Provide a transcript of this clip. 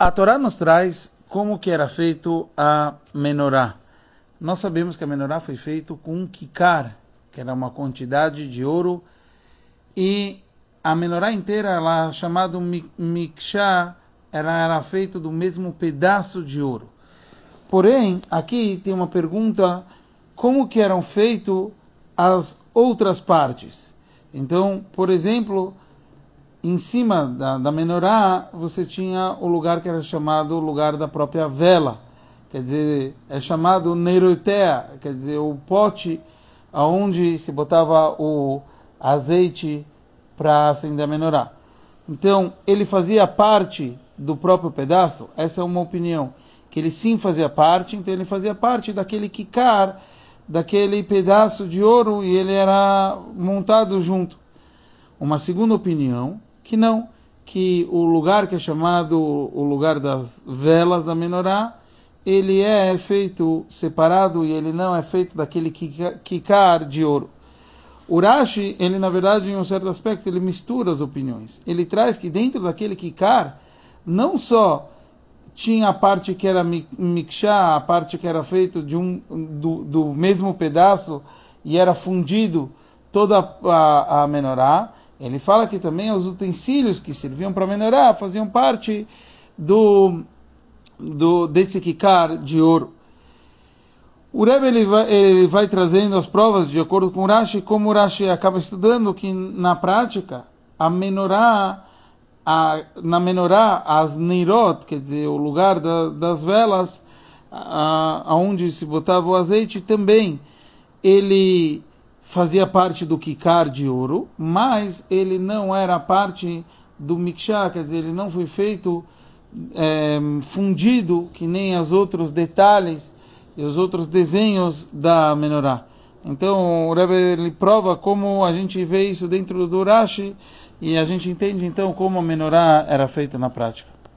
A Torá nos traz como que era feito a menorá. Nós sabemos que a menorá foi feito com um kikar, que era uma quantidade de ouro, e a menorá inteira, ela chamada miksha, ela era feita do mesmo pedaço de ouro. Porém, aqui tem uma pergunta, como que eram feitas as outras partes? Então, por exemplo, em cima da, da menorá, você tinha o lugar que era chamado o lugar da própria vela. Quer dizer, é chamado neirotea, quer dizer, o pote aonde se botava o azeite para acender a menorá. Então, ele fazia parte do próprio pedaço? Essa é uma opinião. Que ele sim fazia parte, então ele fazia parte daquele kikar, daquele pedaço de ouro, e ele era montado junto. Uma segunda opinião, que não, que o lugar que é chamado o lugar das velas da menorá, ele é feito separado e ele não é feito daquele kikar de ouro. Urashi, ele na verdade, em um certo aspecto, ele mistura as opiniões. Ele traz que dentro daquele kikar, não só tinha a parte que era miksha, a parte que era feito de um, do, do mesmo pedaço e era fundido toda a, a menorá, ele fala que também os utensílios que serviam para menorá faziam parte do, do desse kikar de ouro. O Rebbe ele vai, ele vai, trazendo as provas de acordo com o Rashi, como o Rashi acaba estudando que na prática a menorá, a, na menorá as neirot, quer dizer, o lugar da, das velas, aonde se botava o azeite também, ele fazia parte do kikar de ouro, mas ele não era parte do miksha, quer dizer, ele não foi feito é, fundido que nem os outros detalhes e os outros desenhos da menorá. Então o Rebbe ele prova como a gente vê isso dentro do Rashi e a gente entende então como a menorá era feita na prática.